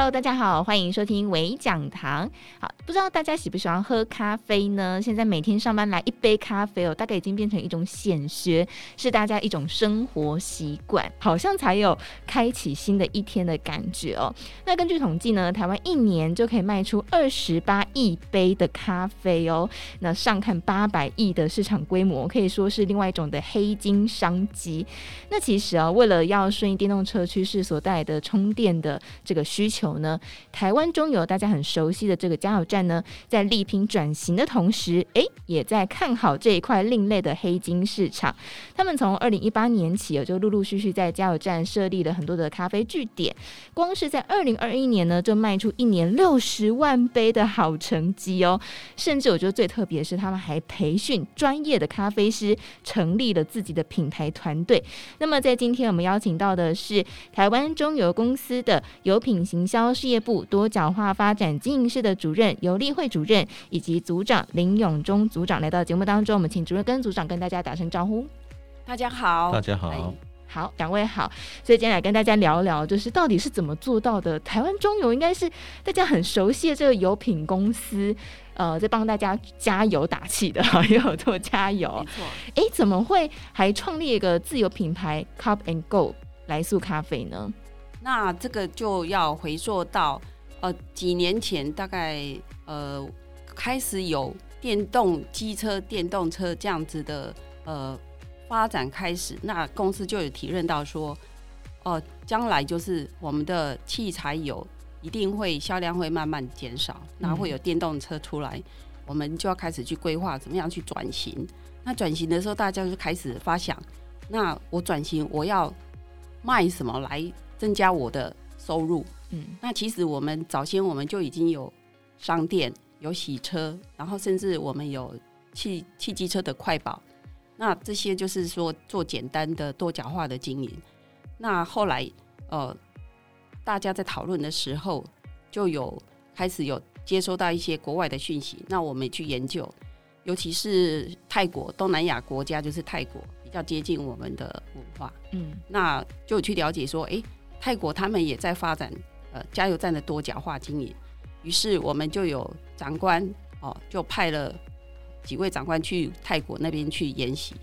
Hello，大家好，欢迎收听微讲堂。好，不知道大家喜不喜欢喝咖啡呢？现在每天上班来一杯咖啡哦，大概已经变成一种显学，是大家一种生活习惯，好像才有开启新的一天的感觉哦。那根据统计呢，台湾一年就可以卖出二十八亿杯的咖啡哦。那上看八百亿的市场规模，可以说是另外一种的黑金商机。那其实啊，为了要顺应电动车趋势所带来的充电的这个需求。呢？台湾中有大家很熟悉的这个加油站呢，在力拼转型的同时，诶，也在看好这一块另类的黑金市场。他们从二零一八年起，就陆陆续续在加油站设立了很多的咖啡据点。光是在二零二一年呢，就卖出一年六十万杯的好成绩哦。甚至我觉得最特别的是，他们还培训专业的咖啡师，成立了自己的品牌团队。那么在今天我们邀请到的是台湾中油公司的油品行销事业部多角化发展经营室的主任游丽慧主任以及组长林永忠组长来到节目当中，我们请主任跟组长跟大家打声招呼。大家好，大家好，好，两位好。所以今天来跟大家聊聊，就是到底是怎么做到的？台湾中油应该是大家很熟悉的这个油品公司，呃，在帮大家加油打气的，也有做加油。没错，哎，怎么会还创立一个自有品牌 Cup and Go 来速咖啡呢？那这个就要回溯到呃几年前，大概呃开始有电动机车、电动车这样子的呃发展开始，那公司就有提认到说，哦、呃，将来就是我们的汽柴油一定会销量会慢慢减少，那会有电动车出来，我们就要开始去规划怎么样去转型。那转型的时候，大家就开始发想，那我转型我要卖什么来？增加我的收入，嗯，那其实我们早先我们就已经有商店、有洗车，然后甚至我们有汽汽机车的快保，那这些就是说做简单的多角化的经营。那后来呃，大家在讨论的时候，就有开始有接收到一些国外的讯息，那我们去研究，尤其是泰国、东南亚国家，就是泰国比较接近我们的文化，嗯，那就去了解说，哎、欸。泰国他们也在发展呃加油站的多角化经营，于是我们就有长官哦，就派了几位长官去泰国那边去研习。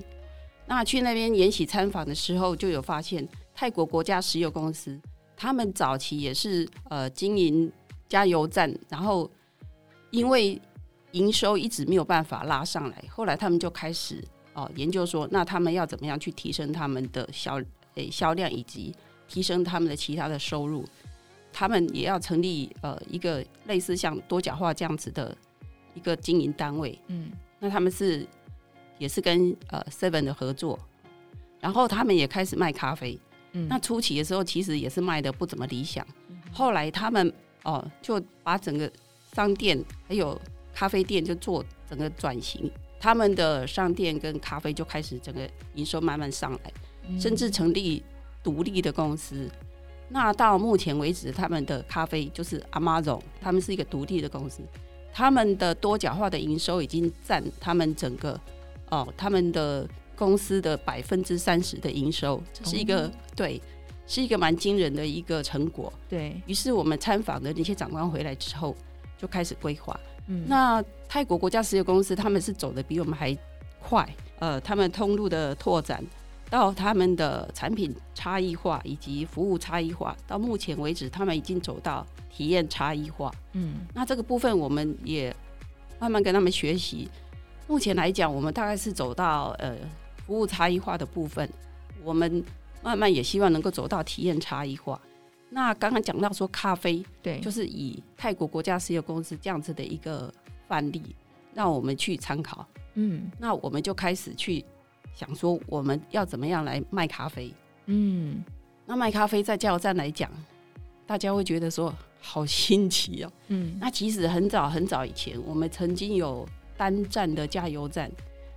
那去那边研习参访的时候，就有发现泰国国家石油公司，他们早期也是呃经营加油站，然后因为营收一直没有办法拉上来，后来他们就开始哦研究说，那他们要怎么样去提升他们的销诶销量以及。提升他们的其他的收入，他们也要成立呃一个类似像多角化这样子的一个经营单位。嗯，那他们是也是跟呃 Seven 的合作，然后他们也开始卖咖啡。嗯，那初期的时候其实也是卖的不怎么理想，后来他们哦、呃、就把整个商店还有咖啡店就做整个转型，他们的商店跟咖啡就开始整个营收慢慢上来，甚至成立。独立的公司，那到目前为止，他们的咖啡就是 Amazon，他们是一个独立的公司，他们的多角化的营收已经占他们整个哦，他们的公司的百分之三十的营收，这是一个、哦、对，是一个蛮惊人的一个成果。对，于是，我们参访的那些长官回来之后，就开始规划。嗯，那泰国国家石油公司他们是走的比我们还快，呃，他们通路的拓展。到他们的产品差异化以及服务差异化，到目前为止，他们已经走到体验差异化。嗯，那这个部分我们也慢慢跟他们学习。目前来讲，我们大概是走到呃服务差异化的部分，我们慢慢也希望能够走到体验差异化。那刚刚讲到说咖啡，对，就是以泰国国家石油公司这样子的一个范例，让我们去参考。嗯，那我们就开始去。想说我们要怎么样来卖咖啡？嗯，那卖咖啡在加油站来讲，大家会觉得说好新奇哦。嗯，那其实很早很早以前，我们曾经有单站的加油站，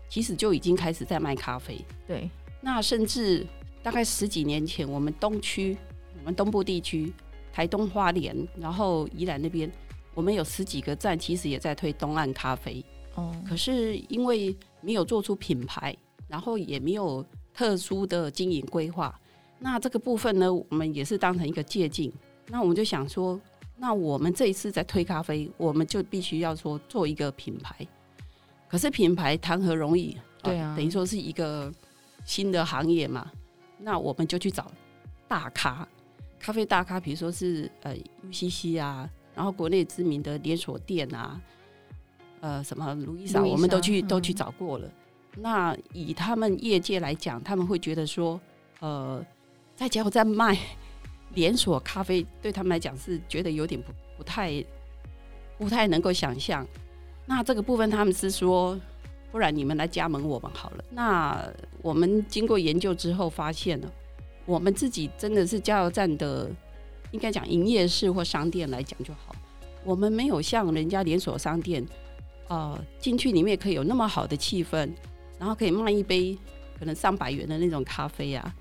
其实就已经开始在卖咖啡。对，那甚至大概十几年前，我们东区、我们东部地区、台东花莲，然后宜兰那边，我们有十几个站，其实也在推东岸咖啡。哦，可是因为没有做出品牌。然后也没有特殊的经营规划，那这个部分呢，我们也是当成一个借镜。那我们就想说，那我们这一次在推咖啡，我们就必须要说做一个品牌。可是品牌谈何容易？对啊，等于说是一个新的行业嘛。那我们就去找大咖，咖啡大咖，比如说是呃 UCC 啊，然后国内知名的连锁店啊，呃什么路易莎，我们都去都去找过了。那以他们业界来讲，他们会觉得说，呃，在加油站卖连锁咖啡，对他们来讲是觉得有点不不太不太能够想象。那这个部分他们是说。不然你们来加盟我们好了。那我们经过研究之后发现了，我们自己真的是加油站的，应该讲营业室或商店来讲就好。我们没有像人家连锁商店，呃，进去里面可以有那么好的气氛，然后可以卖一杯可能上百元的那种咖啡啊。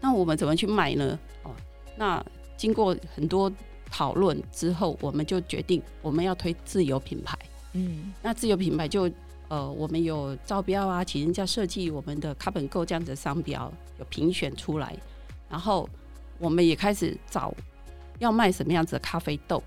那我们怎么去卖呢？哦，那经过很多讨论之后，我们就决定我们要推自有品牌。嗯，那自有品牌就。呃，我们有招标啊，请人家设计我们的 Cup and Go 这样子的商标，有评选出来，然后我们也开始找要卖什么样子的咖啡豆。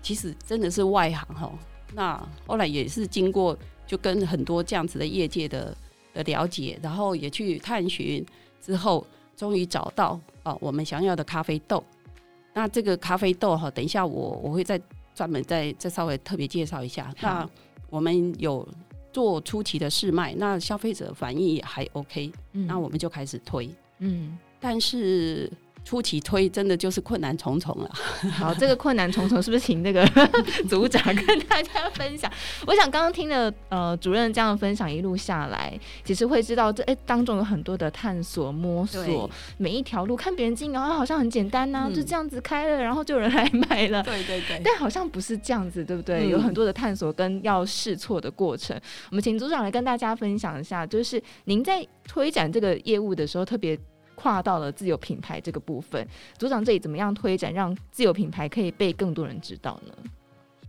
其实真的是外行哈。那后来也是经过就跟很多这样子的业界的的了解，然后也去探寻之后，终于找到啊、呃、我们想要的咖啡豆。那这个咖啡豆哈，等一下我我会再专门再再稍微特别介绍一下。那我们有。做初期的试卖，那消费者反应也还 OK，嗯，那我们就开始推，嗯，但是。初期推真的就是困难重重了。好，这个困难重重是不是请那个 组长跟大家分享？我想刚刚听了呃主任这样分享一路下来，其实会知道这哎、欸、当中有很多的探索摸索，每一条路看别人经营啊好像很简单呐、啊嗯，就这样子开了，然后就有人来买了。对对对。但好像不是这样子，对不对？嗯、有很多的探索跟要试错的过程。我们请组长来跟大家分享一下，就是您在推展这个业务的时候特别。跨到了自有品牌这个部分，组长这里怎么样推展，让自有品牌可以被更多人知道呢？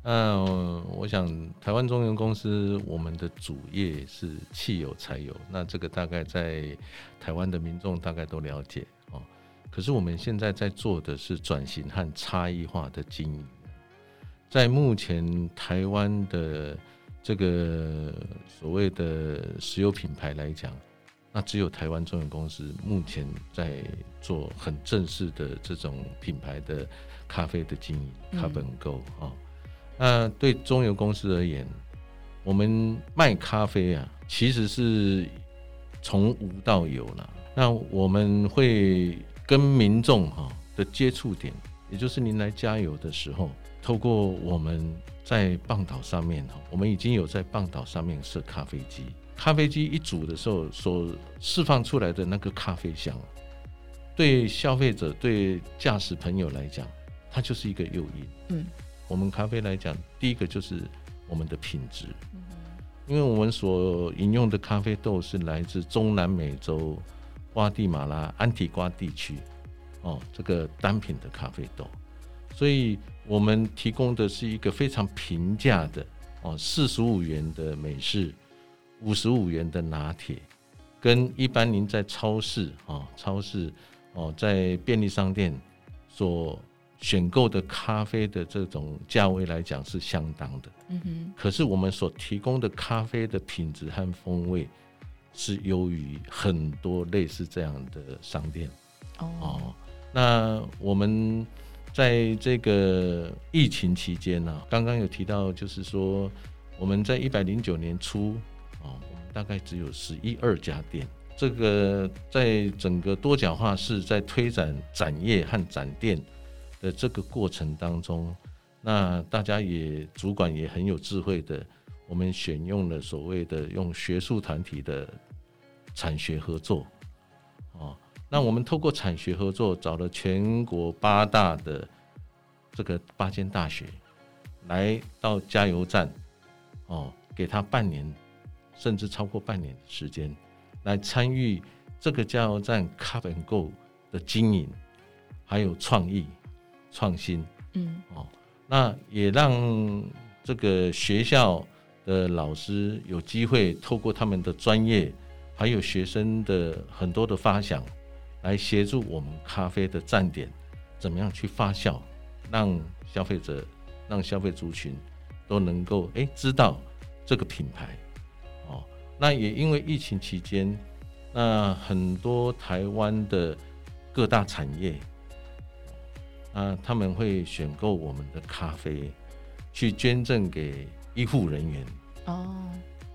嗯、我想台湾中油公司我们的主业是汽油、柴油，那这个大概在台湾的民众大概都了解哦。可是我们现在在做的是转型和差异化的经营，在目前台湾的这个所谓的石油品牌来讲。那只有台湾中油公司目前在做很正式的这种品牌的咖啡的经营，Cup and Go 啊。那对中油公司而言，我们卖咖啡啊，其实是从无到有了。那我们会跟民众哈的接触点，也就是您来加油的时候，透过我们在棒岛上面哈，我们已经有在棒岛上面设咖啡机。咖啡机一煮的时候，所释放出来的那个咖啡香，对消费者、对驾驶朋友来讲，它就是一个诱因。嗯，我们咖啡来讲，第一个就是我们的品质，因为我们所饮用的咖啡豆是来自中南美洲瓜地马拉、安提瓜地区，哦，这个单品的咖啡豆，所以我们提供的是一个非常平价的哦，四十五元的美式。五十五元的拿铁，跟一般您在超市啊、超市哦，在便利商店所选购的咖啡的这种价位来讲是相当的。嗯哼。可是我们所提供的咖啡的品质和风味是优于很多类似这样的商店。哦。那我们在这个疫情期间呢，刚刚有提到，就是说我们在一百零九年初。大概只有十一二家店，这个在整个多角化是在推展展业和展店的这个过程当中，那大家也主管也很有智慧的，我们选用了所谓的用学术团体的产学合作，哦，那我们透过产学合作，找了全国八大的这个八间大学来到加油站，哦，给他半年。甚至超过半年的时间，来参与这个加油站 Cup and Go 的经营，还有创意、创新，嗯，哦，那也让这个学校的老师有机会透过他们的专业，还有学生的很多的发想，来协助我们咖啡的站点怎么样去发酵，让消费者、让消费族群都能够哎、欸、知道这个品牌哦。那也因为疫情期间，那很多台湾的各大产业啊，他们会选购我们的咖啡，去捐赠给医护人员哦，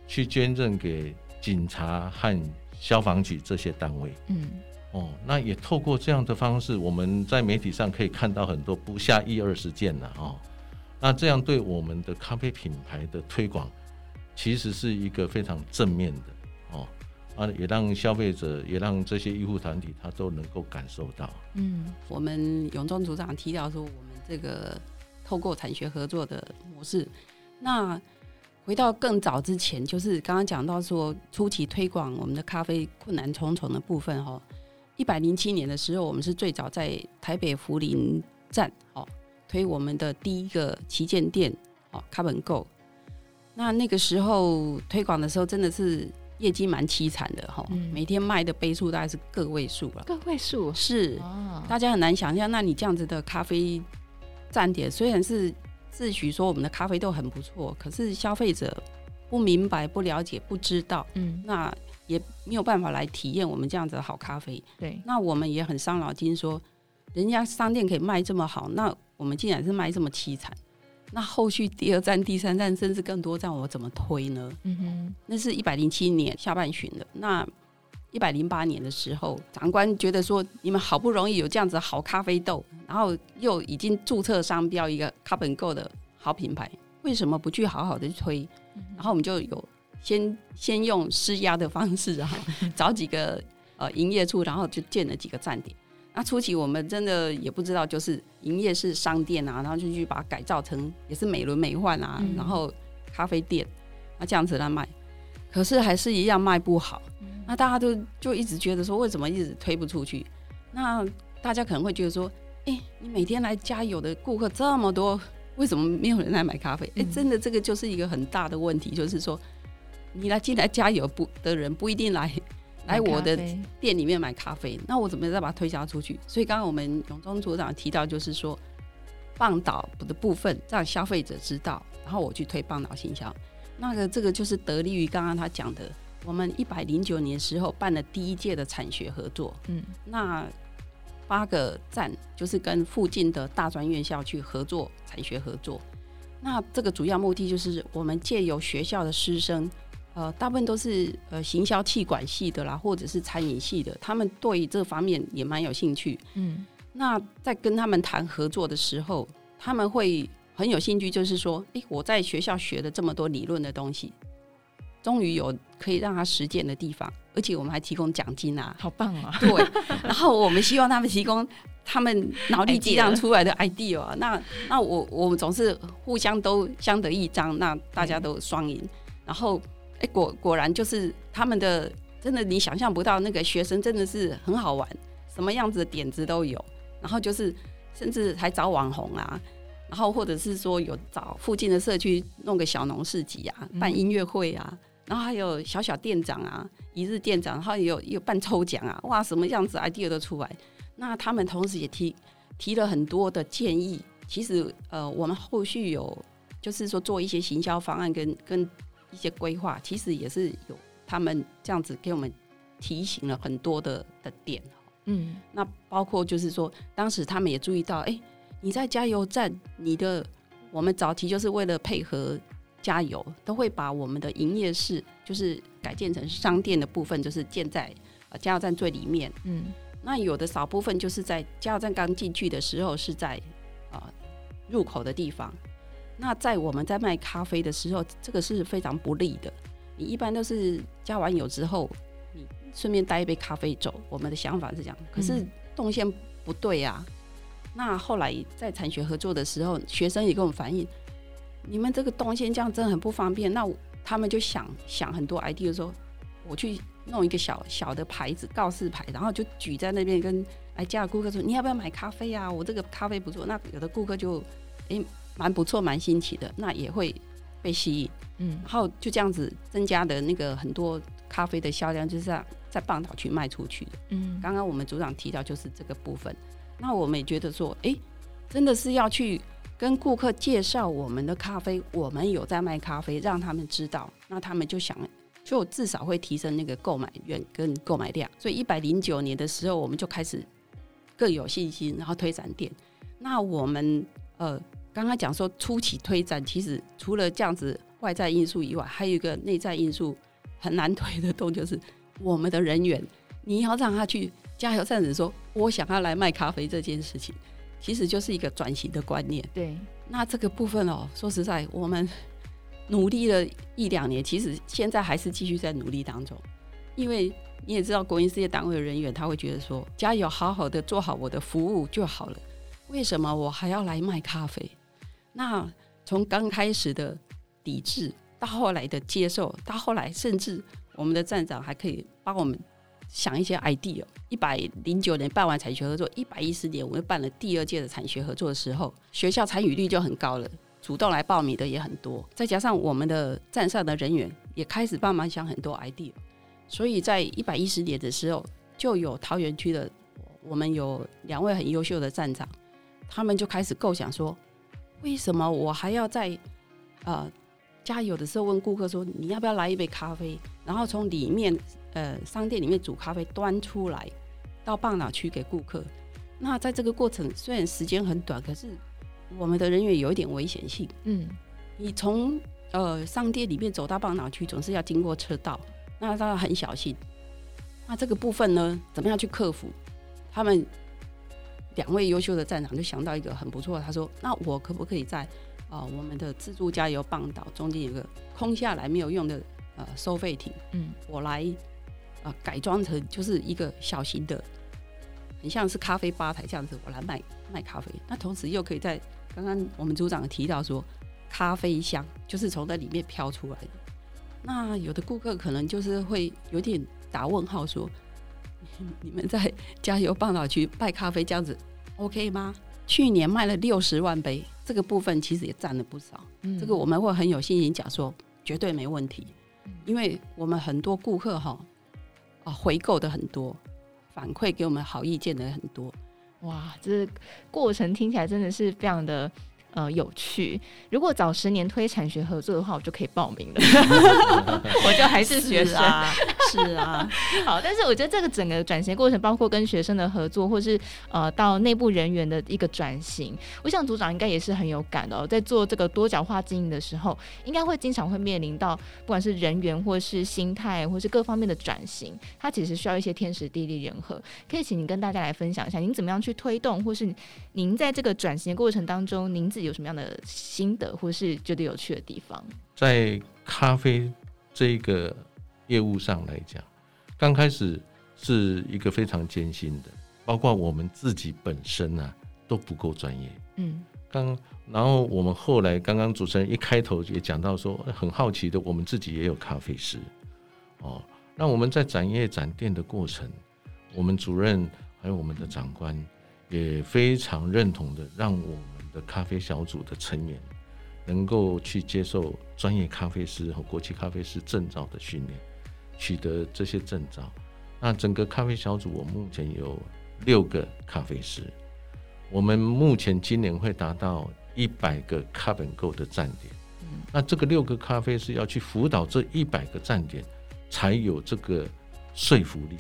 去捐赠给警察和消防局这些单位。嗯。哦，那也透过这样的方式，我们在媒体上可以看到很多不下一二十件了哦。那这样对我们的咖啡品牌的推广，其实是一个非常正面的哦。啊，也让消费者，也让这些医护团体，他都能够感受到。嗯，我们永忠组长提到说，我们这个透过产学合作的模式。那回到更早之前，就是刚刚讲到说，初期推广我们的咖啡困难重重的部分哈。一百零七年的时候，我们是最早在台北福林站哦推我们的第一个旗舰店哦，Cup and Go。那那个时候推广的时候，真的是业绩蛮凄惨的哈，嗯、每天卖的杯数大概是个位数了。个位数是，哦、大家很难想象。那你这样子的咖啡站点，虽然是自诩说我们的咖啡豆很不错，可是消费者不明白、不了解、不知道，嗯，那。也没有办法来体验我们这样子的好咖啡。对，那我们也很伤脑筋，说人家商店可以卖这么好，那我们竟然是卖这么凄惨。那后续第二站、第三站，甚至更多站，我怎么推呢？嗯哼，那是一百零七年下半旬的。那一百零八年的时候，长官觉得说，你们好不容易有这样子好咖啡豆，然后又已经注册商标一个 Cup and Go 的好品牌，为什么不去好好的推？然后我们就有。先先用施压的方式啊，找几个呃营业处，然后就建了几个站点。那初期我们真的也不知道，就是营业是商店啊，然后就去把它改造成也是美轮美奂啊，嗯、然后咖啡店，那这样子来卖，可是还是一样卖不好。那大家都就一直觉得说，为什么一直推不出去？那大家可能会觉得说，哎、欸，你每天来加油的顾客这么多，为什么没有人来买咖啡？哎、欸，真的这个就是一个很大的问题，就是说。你来进来加油不的人不一定来来我的店里面买咖啡，那我怎么再把它推销出去？所以刚刚我们永忠组长提到，就是说棒岛的部分让消费者知道，然后我去推棒岛行销。那个这个就是得力于刚刚他讲的，我们一百零九年时候办了第一届的产学合作，嗯，那八个站就是跟附近的大专院校去合作产学合作。那这个主要目的就是我们借由学校的师生。呃，大部分都是呃行销气管系的啦，或者是餐饮系的，他们对这方面也蛮有兴趣。嗯，那在跟他们谈合作的时候，他们会很有兴趣，就是说，诶，我在学校学了这么多理论的东西，终于有可以让他实践的地方，而且我们还提供奖金啊，好棒啊！对，然后我们希望他们提供他们脑力激荡出来的 idea 啊，那那我我们总是互相都相得益彰，那大家都双赢，然后。哎，果果然就是他们的，真的你想象不到，那个学生真的是很好玩，什么样子的点子都有。然后就是甚至还找网红啊，然后或者是说有找附近的社区弄个小农市集啊，办音乐会啊，然后还有小小店长啊，一日店长，然后也有也有办抽奖啊，哇，什么样子 idea 都出来。那他们同时也提提了很多的建议。其实呃，我们后续有就是说做一些行销方案跟跟。一些规划其实也是有他们这样子给我们提醒了很多的的点，嗯，那包括就是说，当时他们也注意到，哎，你在加油站，你的我们早期就是为了配合加油，都会把我们的营业室就是改建成商店的部分，就是建在呃加油站最里面，嗯，那有的少部分就是在加油站刚进去的时候是在啊、呃、入口的地方。那在我们在卖咖啡的时候，这个是非常不利的。你一般都是加完油之后，你顺便带一杯咖啡走。我们的想法是这样，可是动线不对啊。嗯、那后来在产学合作的时候，学生也跟我们反映，你们这个动线这样真的很不方便。那他们就想想很多 idea，说我去弄一个小小的牌子告示牌，然后就举在那边跟来家的顾客说，你要不要买咖啡啊？我这个咖啡不错。那有的顾客就诶。欸蛮不错，蛮新奇的，那也会被吸引，嗯，然后就这样子增加的那个很多咖啡的销量，就是在在半岛去卖出去的，嗯，刚刚我们组长提到就是这个部分，那我们也觉得说，哎，真的是要去跟顾客介绍我们的咖啡，我们有在卖咖啡，让他们知道，那他们就想，就至少会提升那个购买愿跟购买量。所以一百零九年的时候，我们就开始更有信心，然后推展店。那我们呃刚刚讲说初期推展，其实除了这样子外在因素以外，还有一个内在因素很难推得动，就是我们的人员，你要让他去加油站，说我想要来卖咖啡这件事情。其实就是一个转型的观念。对，那这个部分哦，说实在，我们努力了一两年，其实现在还是继续在努力当中。因为你也知道，国营事业单位的人员他会觉得说，加油，好好的做好我的服务就好了。为什么我还要来卖咖啡？那从刚开始的抵制，到后来的接受，到后来甚至我们的站长还可以帮我们。想一些 idea。一百零九年办完产学合作，一百一十年我们办了第二届的产学合作的时候，学校参与率就很高了，主动来报名的也很多。再加上我们的站上的人员也开始帮忙想很多 idea，所以在一百一十年的时候，就有桃园区的我们有两位很优秀的站长，他们就开始构想说，为什么我还要在呃加油的时候问顾客说，你要不要来一杯咖啡？然后从里面。呃，商店里面煮咖啡端出来到棒脑区给顾客。那在这个过程虽然时间很短，可是我们的人员有一点危险性。嗯，你从呃商店里面走到棒脑区，总是要经过车道，那他要很小心。那这个部分呢，怎么样去克服？他们两位优秀的站长就想到一个很不错，他说：“那我可不可以在啊、呃、我们的自助加油棒岛中间有个空下来没有用的呃收费亭？嗯，我来。”啊，改装成就是一个小型的，很像是咖啡吧台这样子，我来卖卖咖啡。那同时又可以在刚刚我们组长提到说，咖啡香就是从那里面飘出来的。那有的顾客可能就是会有点打问号说，你们在加油棒岛区卖咖啡这样子，OK 吗？去年卖了六十万杯，这个部分其实也占了不少。嗯，这个我们会很有信心讲说，绝对没问题，因为我们很多顾客哈。啊，回购的很多，反馈给我们好意见的很多，哇，这过程听起来真的是非常的。呃，有趣。如果早十年推产学合作的话，我就可以报名了。我就还是学生啊，是啊。好，但是我觉得这个整个转型过程，包括跟学生的合作，或是呃到内部人员的一个转型，我想组长应该也是很有感的哦。在做这个多角化经营的时候，应该会经常会面临到，不管是人员或是心态，或是各方面的转型，它其实需要一些天时地利人和。可以请您跟大家来分享一下，您怎么样去推动，或是您在这个转型的过程当中，您自己有什么样的心得，或是觉得有趣的地方？在咖啡这个业务上来讲，刚开始是一个非常艰辛的，包括我们自己本身啊都不够专业。嗯，刚然后我们后来刚刚主持人一开头也讲到说，很好奇的，我们自己也有咖啡师哦。那我们在展业展店的过程，我们主任还有我们的长官也非常认同的，让我。的咖啡小组的成员能够去接受专业咖啡师和国际咖啡师证照的训练，取得这些证照。那整个咖啡小组，我目前有六个咖啡师。我们目前今年会达到一百个 CarbonGo 的站点。那这个六个咖啡师要去辅导这一百个站点，才有这个说服力。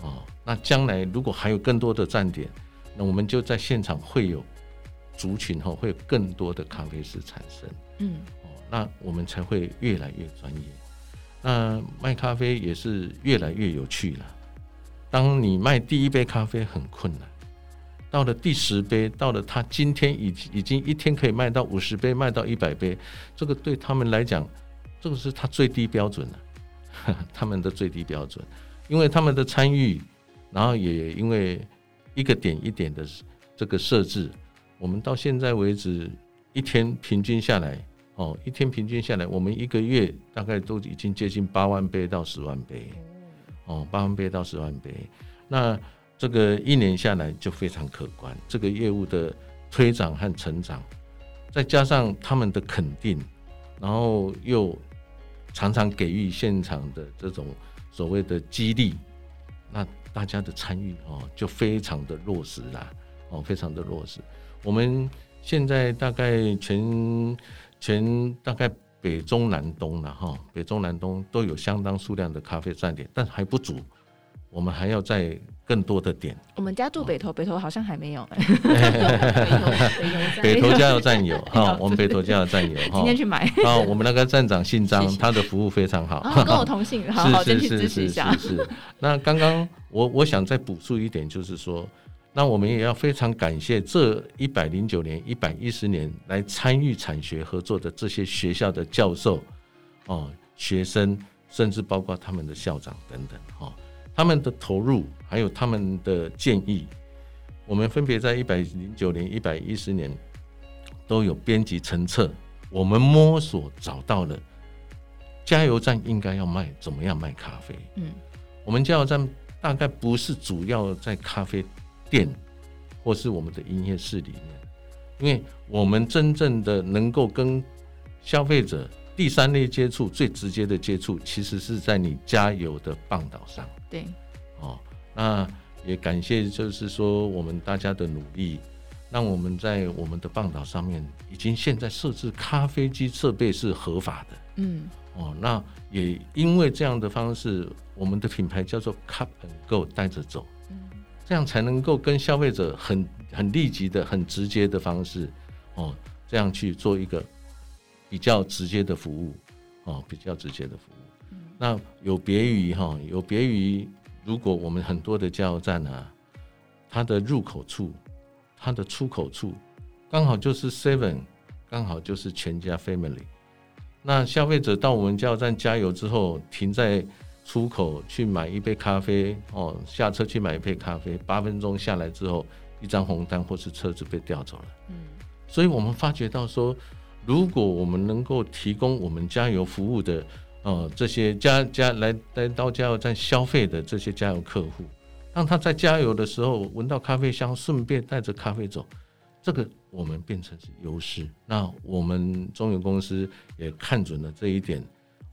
哦，那将来如果还有更多的站点，那我们就在现场会有。族群后会有更多的咖啡师产生，嗯，哦，那我们才会越来越专业。那卖咖啡也是越来越有趣了。当你卖第一杯咖啡很困难，到了第十杯，到了他今天已已经一天可以卖到五十杯，卖到一百杯，这个对他们来讲，这个是他最低标准了，他们的最低标准，因为他们的参与，然后也因为一个点一点的这个设置。我们到现在为止，一天平均下来，哦，一天平均下来，我们一个月大概都已经接近八万杯到十万杯，哦，八万杯到十万杯。那这个一年下来就非常可观，这个业务的推展和成长，再加上他们的肯定，然后又常常给予现场的这种所谓的激励，那大家的参与哦，就非常的落实啦，哦，非常的落实。我们现在大概全全大概北中南东了哈，北中南东都有相当数量的咖啡站点，但还不足，我们还要在。更多的点，我们家住北投，北投好像还没有。北投加油站有哈，我们北投加油站有。今天去买。啊，我们那个站长姓张，他的服务非常好，跟我同姓，好 好先去支持一下。是是是。那刚刚我我想再补述一点，就是说，那我们也要非常感谢这一百零九年、一百一十年来参与产学合作的这些学校的教授、哦学生，甚至包括他们的校长等等哈。他们的投入，还有他们的建议，我们分别在一百零九年、一百一十年都有编辑成册。我们摸索找到了加油站应该要卖怎么样卖咖啡。嗯，我们加油站大概不是主要在咖啡店或是我们的营业室里面，因为我们真正的能够跟消费者第三类接触最直接的接触，其实是在你加油的棒岛上。对，哦，那也感谢，就是说我们大家的努力，让我们在我们的棒岛上面，已经现在设置咖啡机设备是合法的。嗯，哦，那也因为这样的方式，我们的品牌叫做 Cup and Go 带着走，嗯，这样才能够跟消费者很很立即的、很直接的方式，哦，这样去做一个比较直接的服务，哦，比较直接的服务。那有别于哈，有别于如果我们很多的加油站啊，它的入口处、它的出口处刚好就是 Seven，刚好就是全家 Family。那消费者到我们加油站加油之后，停在出口去买一杯咖啡哦，下车去买一杯咖啡，八分钟下来之后，一张红单或是车子被调走了。嗯，所以我们发觉到说，如果我们能够提供我们加油服务的。呃，这些加加来来到加油站消费的这些加油客户，让他在加油的时候闻到咖啡香，顺便带着咖啡走，这个我们变成是优势。那我们中油公司也看准了这一点，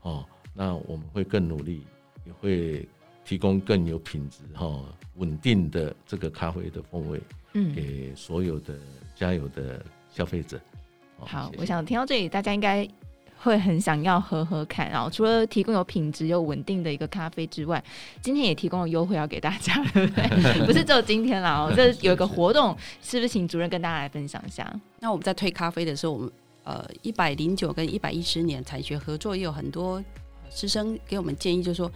哦，那我们会更努力，也会提供更有品质、哈、哦、稳定的这个咖啡的风味，嗯，给所有的加油的消费者。哦、好，谢谢。我想听到这里，大家应该。会很想要喝喝看，然后除了提供有品质又稳定的一个咖啡之外，今天也提供了优惠要给大家，对不对？不是只有今天啦，哦，这有一个活动，是不是请主任跟大家来分享一下？那我们在推咖啡的时候，我们呃一百零九跟一百一十年产学合作，也有很多师生给我们建议，就是说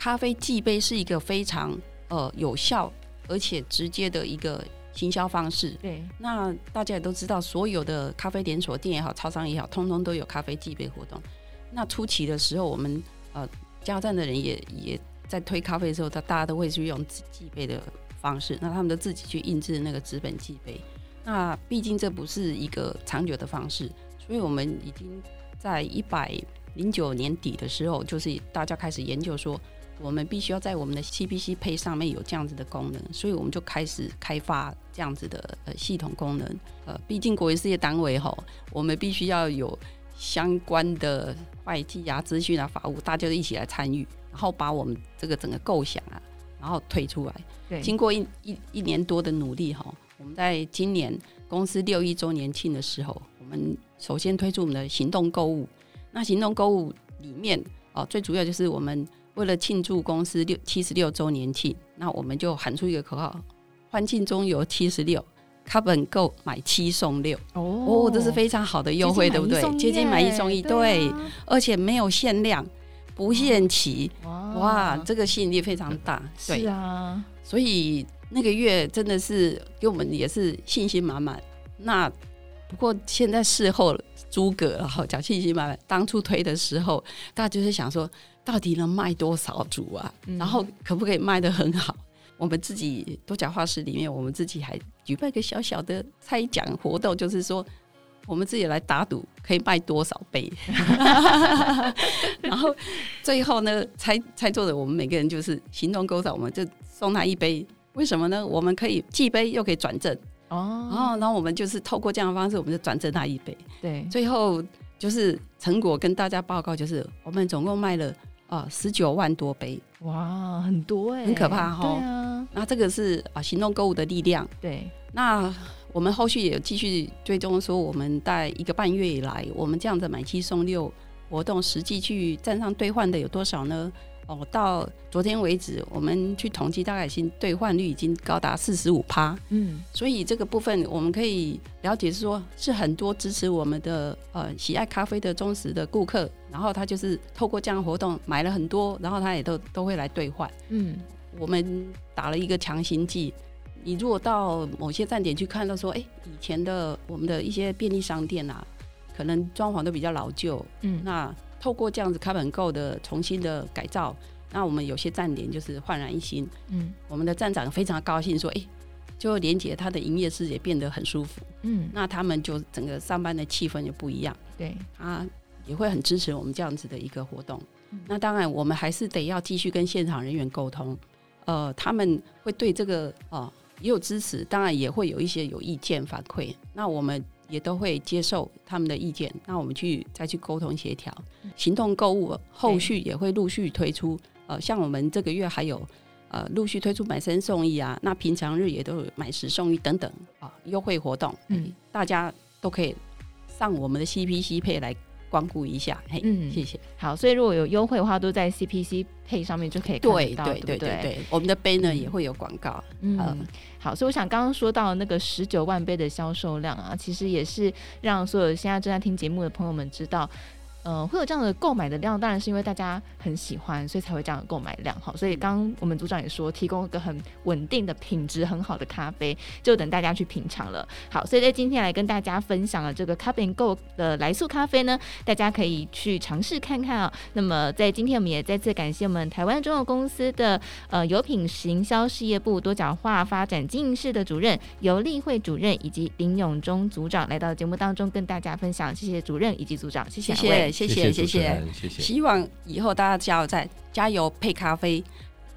咖啡寄杯是一个非常呃有效而且直接的一个。行销方式，对，那大家也都知道，所有的咖啡连锁店也好，超商也好，通通都有咖啡寄杯活动。那初期的时候，我们呃加油站的人也也在推咖啡的时候，他大家都会去用寄杯的方式，那他们都自己去印制那个纸本寄杯。那毕竟这不是一个长久的方式，所以我们已经在一百零九年底的时候，就是大家开始研究说。我们必须要在我们的 CPC 配上面有这样子的功能，所以我们就开始开发这样子的呃系统功能。呃，毕竟国营事业单位吼，我们必须要有相关的会计啊、资讯啊、法务，大家都一起来参与，然后把我们这个整个构想啊，然后推出来。对，经过一一一年多的努力哈，我们在今年公司六一周年庆的时候，我们首先推出我们的行动购物。那行动购物里面哦，最主要就是我们。为了庆祝公司六七十六周年庆，那我们就喊出一个口号：“欢庆中油七十六 and Go 买七送六。”哦，这是非常好的优惠，对不对？接近买一送一，对，啊、而且没有限量，不限期。哇，哇，这个吸引力非常大。对，是啊，所以那个月真的是给我们也是信心满满。那不过现在事后诸葛了哈，讲信心满满。当初推的时候，大家就是想说。到底能卖多少组啊？嗯、然后可不可以卖得很好？我们自己多角化室里面，我们自己还举办一个小小的猜奖活动，就是说我们自己来打赌，可以卖多少杯。然后最后呢，猜猜中的我们每个人就是行动勾上，我们就送他一杯。为什么呢？我们可以寄杯又可以转正哦。然后，然后我们就是透过这样的方式，我们就转正他一杯。对，最后就是成果跟大家报告，就是我们总共卖了。啊，十九万多杯，哇，很多哎、欸，很可怕哈。对啊，那这个是啊，行动购物的力量。对，那我们后续也有继续追踪，说我们在一个半月以来，我们这样子买七送六活动，实际去站上兑换的有多少呢？哦，到昨天为止，我们去统计，大概已经兑换率已经高达四十五趴。嗯，所以这个部分我们可以了解是说，是很多支持我们的呃喜爱咖啡的忠实的顾客，然后他就是透过这样的活动买了很多，然后他也都都会来兑换。嗯，我们打了一个强心剂，你如果到某些站点去看到说，哎，以前的我们的一些便利商店啊，可能装潢都比较老旧。嗯，那。透过这样子 Cup & Go 的重新的改造，那我们有些站点就是焕然一新。嗯，我们的站长非常高兴，说：“哎、欸，就连接他的营业室也变得很舒服。”嗯，那他们就整个上班的气氛就不一样。对，啊也会很支持我们这样子的一个活动。嗯、那当然，我们还是得要继续跟现场人员沟通。呃，他们会对这个哦、呃、也有支持，当然也会有一些有意见反馈。那我们。也都会接受他们的意见，那我们去再去沟通协调，行动购物后续也会陆续推出。呃，像我们这个月还有呃陆续推出买三送一啊，那平常日也都有买十送一等等啊优惠活动，嗯，大家都可以上我们的 CPC Pay 来。光顾一下，嘿，嗯，谢谢。好，所以如果有优惠的话，都在 CPC Pay 上面就可以看到，对对对对对。我们的杯呢也会有广告，嗯，好。所以我想刚刚说到那个十九万杯的销售量啊，其实也是让所有现在正在听节目的朋友们知道。呃，会有这样的购买的量，当然是因为大家很喜欢，所以才会这样的购买量。好，所以刚刚我们组长也说，提供一个很稳定的品质很好的咖啡，就等大家去品尝了。好，所以在今天来跟大家分享了这个 Cup & Go 的来速咖啡呢，大家可以去尝试看看啊、哦。那么在今天我们也再次感谢我们台湾中油公司的呃油品行销事业部多角化发展经营室的主任游丽慧主任以及林永忠组长来到节目当中跟大家分享，谢谢主任以及组长，谢谢两位。谢谢谢谢谢谢，谢谢，希望以后大家加油再加油配咖啡，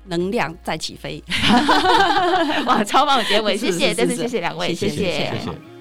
能量再起飞。哇，超棒的结尾，谢谢，再次谢谢两位，谢谢。谢谢谢谢。